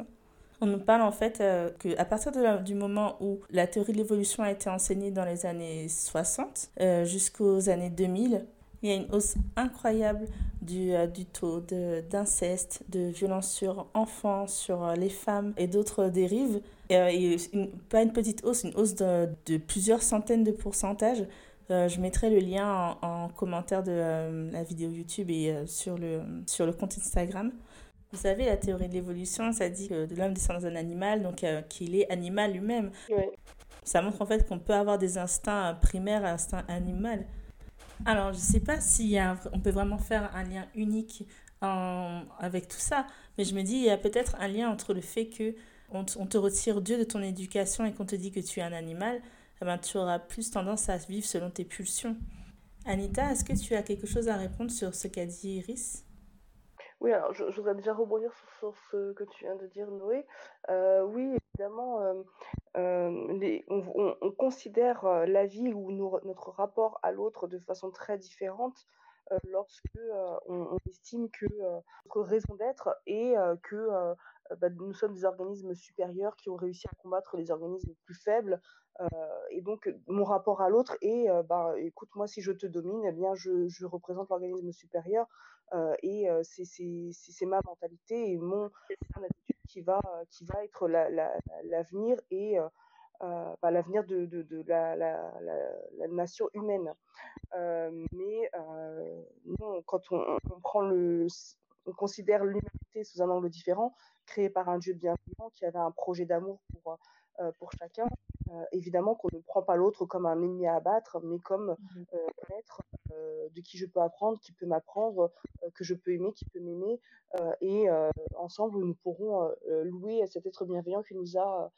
On nous parle en fait euh, qu'à partir du moment où la théorie de l'évolution a été enseignée dans les années 60 euh, jusqu'aux années 2000, Il y a une hausse incroyable du, euh, taux d'inceste, de, violence sur enfants, sur les femmes et d'autres dérives. Pas une petite hausse, une hausse de plusieurs centaines de pourcentages. Je mettrai le lien en, commentaire de la vidéo YouTube et sur, le, sur le compte Instagram. Vous savez, la théorie de l'évolution, ça dit que l'homme descend dans un animal, donc qu'il est animal lui-même. Ça montre en fait qu'on peut avoir des instincts primaires, instincts animaux. Alors, je ne sais pas si on peut vraiment faire un lien unique avec tout ça, mais je me dis, il y a peut-être un lien entre le fait que on, te retire Dieu de ton éducation et qu'on te dit que tu es un animal, eh ben, tu auras plus tendance à vivre selon tes pulsions. Anita, est-ce que tu as quelque chose à répondre sur ce qu'a dit Iris? Oui, alors je, voudrais déjà rebondir sur, ce que tu viens de dire, Noé. Euh, oui, évidemment, euh, euh, on, considère la vie ou notre rapport à l'autre de façon très différente lorsque on, estime que notre raison d'être est que bah, nous sommes des organismes supérieurs qui ont réussi à combattre les organismes plus faibles. et donc, mon rapport à l'autre est, bah, écoute, moi, si je te domine, eh bien, je, représente l'organisme supérieur. Euh, et c'est ma mentalité et mon attitude qui va, être l'avenir la, et bah, l'avenir de, la, nation humaine. mais non, quand on, prend le, on considère l'humanité sous un angle différent, créé par un Dieu bienveillant qui avait un projet d'amour pour, pour chacun, euh, évidemment qu'on ne prend pas l'autre comme un ennemi à abattre, mais comme mmh euh, un être euh, de qui je peux apprendre, qui peut m'apprendre, que je peux aimer, qui peut m'aimer. et ensemble, nous pourrons louer cet être bienveillant qui nous a,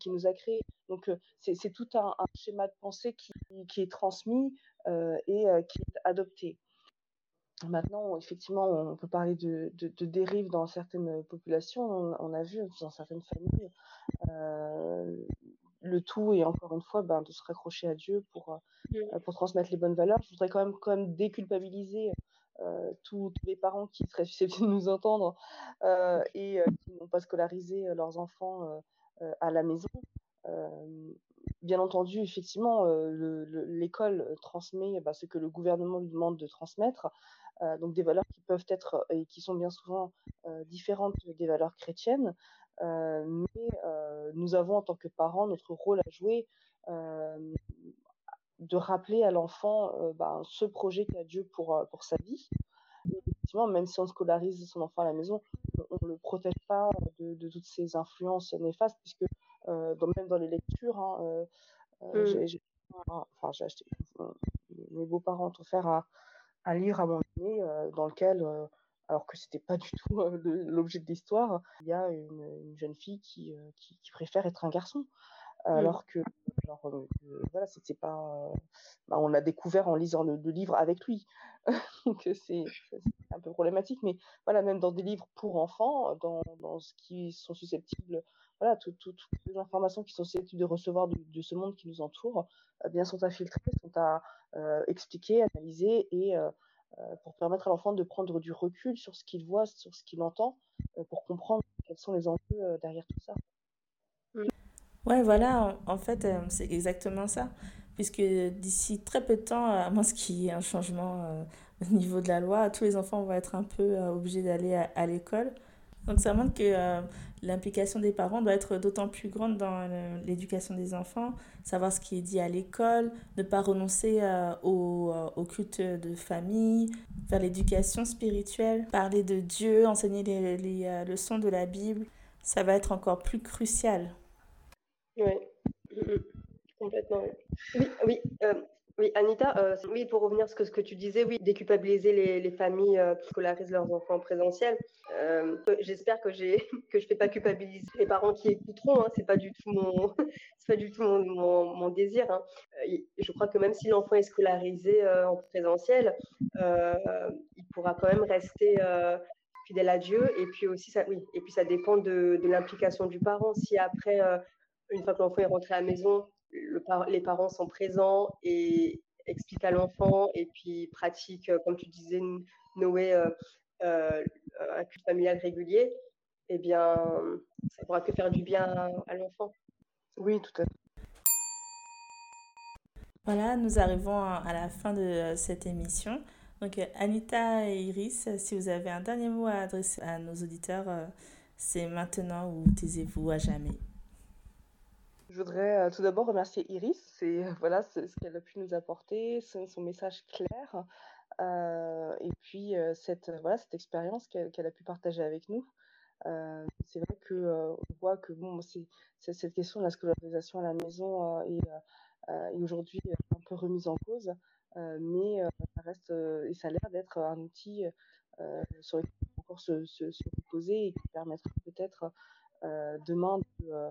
qui nous a créés. Donc, c'est tout un, schéma de pensée qui, qui est transmis et qui est adopté. Maintenant, effectivement, on peut parler de, de, de dérives dans certaines populations. On, on, a vu dans certaines familles euh, le tout est encore une fois ben, de se raccrocher à Dieu pour, euh, mmh. euh, pour transmettre les bonnes valeurs. Je voudrais quand même, quand même déculpabiliser euh, tous, les parents qui seraient susceptibles de nous entendre et qui n'ont pas scolarisé leurs enfants à la maison. bien entendu, effectivement, l'école transmet bah, ce que le gouvernement lui demande de transmettre, donc des valeurs qui peuvent être et qui sont bien souvent différentes des valeurs chrétiennes. Euh, mais euh, nous avons en tant que parents notre rôle à jouer euh, de rappeler à l'enfant ben, ce projet qu'a Dieu pour, pour sa vie. effectivement, même si on scolarise son enfant à la maison, on ne le protège pas de, de, toutes ces influences néfastes, puisque dans, même dans les lectures, hein, mmh. j'ai enfin, acheté, mes beaux-parents ont offert un, un, livre à mon aîné dans lequel alors que c'était pas [laughs] du tout euh, l'objet de l'histoire. Il y a une, jeune fille qui, euh, qui, préfère être un garçon, mmh. alors que genre, euh, voilà, c'était pas. Bah, on l'a découvert en lisant le, livre avec lui, [laughs] donc c'est un peu problématique. Mais voilà, même dans des livres pour enfants, dans, dans ce qui sont susceptibles, voilà, toutes les informations qui sont susceptibles de recevoir de, ce monde qui nous entoure, bien sont à filtrer, sont à expliquer, analyser et euh, pour permettre à l'enfant de prendre du recul sur ce qu'il voit, sur ce qu'il entend, euh, pour comprendre quels sont les enjeux euh, derrière tout ça. Ouais, voilà, en, fait, c'est exactement ça. Puisque d'ici très peu de temps, à moins qu'il y ait un changement au niveau de la loi, tous les enfants vont être un peu obligés d'aller à l'école. Donc ça montre que euh, l'implication des parents doit être d'autant plus grande dans l'éducation des enfants, savoir ce qui est dit à l'école, ne pas renoncer euh, au, euh, culte de famille, faire l'éducation spirituelle, parler de Dieu, enseigner les, leçons de la Bible. Ça va être encore plus crucial. Oui, complètement. Oui, oui. Oui, Anita, euh, oui, pour revenir à ce que, ce que tu disais, oui, déculpabiliser les, les familles euh, qui scolarisent leurs enfants en présentiel. Euh, J'espère que [laughs] que je fais pas culpabiliser les parents qui écouteront. Hein, c'est pas du tout mon [laughs] pas du tout mon, mon, désir. Hein. Je crois que même si l'enfant est scolarisé en présentiel, il pourra quand même rester fidèle à Dieu. Et puis aussi, ça, oui, et puis ça dépend de, de l'implication du parent. Si après, une fois que l'enfant est rentré à la maison, les parents sont présents et expliquent à l'enfant et puis pratiquent, euh, comme tu disais, Noé, euh, euh, un culte familial régulier, eh bien, ça pourra que faire du bien à, l'enfant. Oui, tout à fait. Voilà, nous arrivons à la fin de cette émission. Donc Anita et Iris, si vous avez un dernier mot à adresser à nos auditeurs, c'est maintenant ou taisez-vous à jamais. Je voudrais euh, tout d'abord remercier Iris, c'est [laughs] voilà ce qu'elle a pu nous apporter, son, message clair, euh, et puis cette voilà cette expérience qu'elle a pu partager avec nous. c'est vrai que on voit que bon c'est cette question de la scolarisation à la maison est, aujourd'hui un peu remise en cause. Euh, mais euh, ça reste euh, et ça a l'air d'être un outil sur lequel on peut encore se, se, se, reposer et qui permettra peut-être demain de,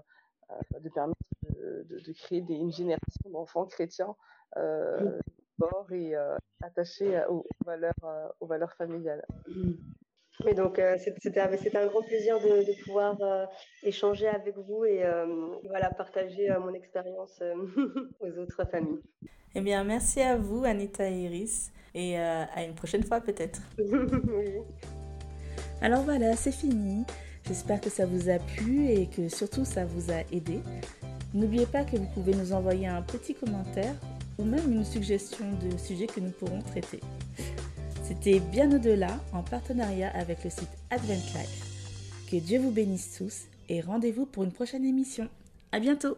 de permettre de, de, créer des, une génération d'enfants chrétiens euh, forts et euh, attachés aux valeurs, aux valeurs familiales. [clears throat] Mais donc, euh, c'était un grand plaisir de, de pouvoir euh, échanger avec vous et voilà, partager mon expérience [laughs] aux autres familles. Eh bien, merci à vous, Anita et Iris, et euh, à une prochaine fois peut-être. [laughs] oui. Alors voilà, c'est fini. J'espère que ça vous a plu et que surtout ça vous a aidé. N'oubliez pas que vous pouvez nous envoyer un petit commentaire ou même une suggestion de sujet que nous pourrons traiter. C'était bien au-delà en partenariat avec le site Advent Life. Que Dieu vous bénisse tous et rendez-vous pour une prochaine émission. À bientôt!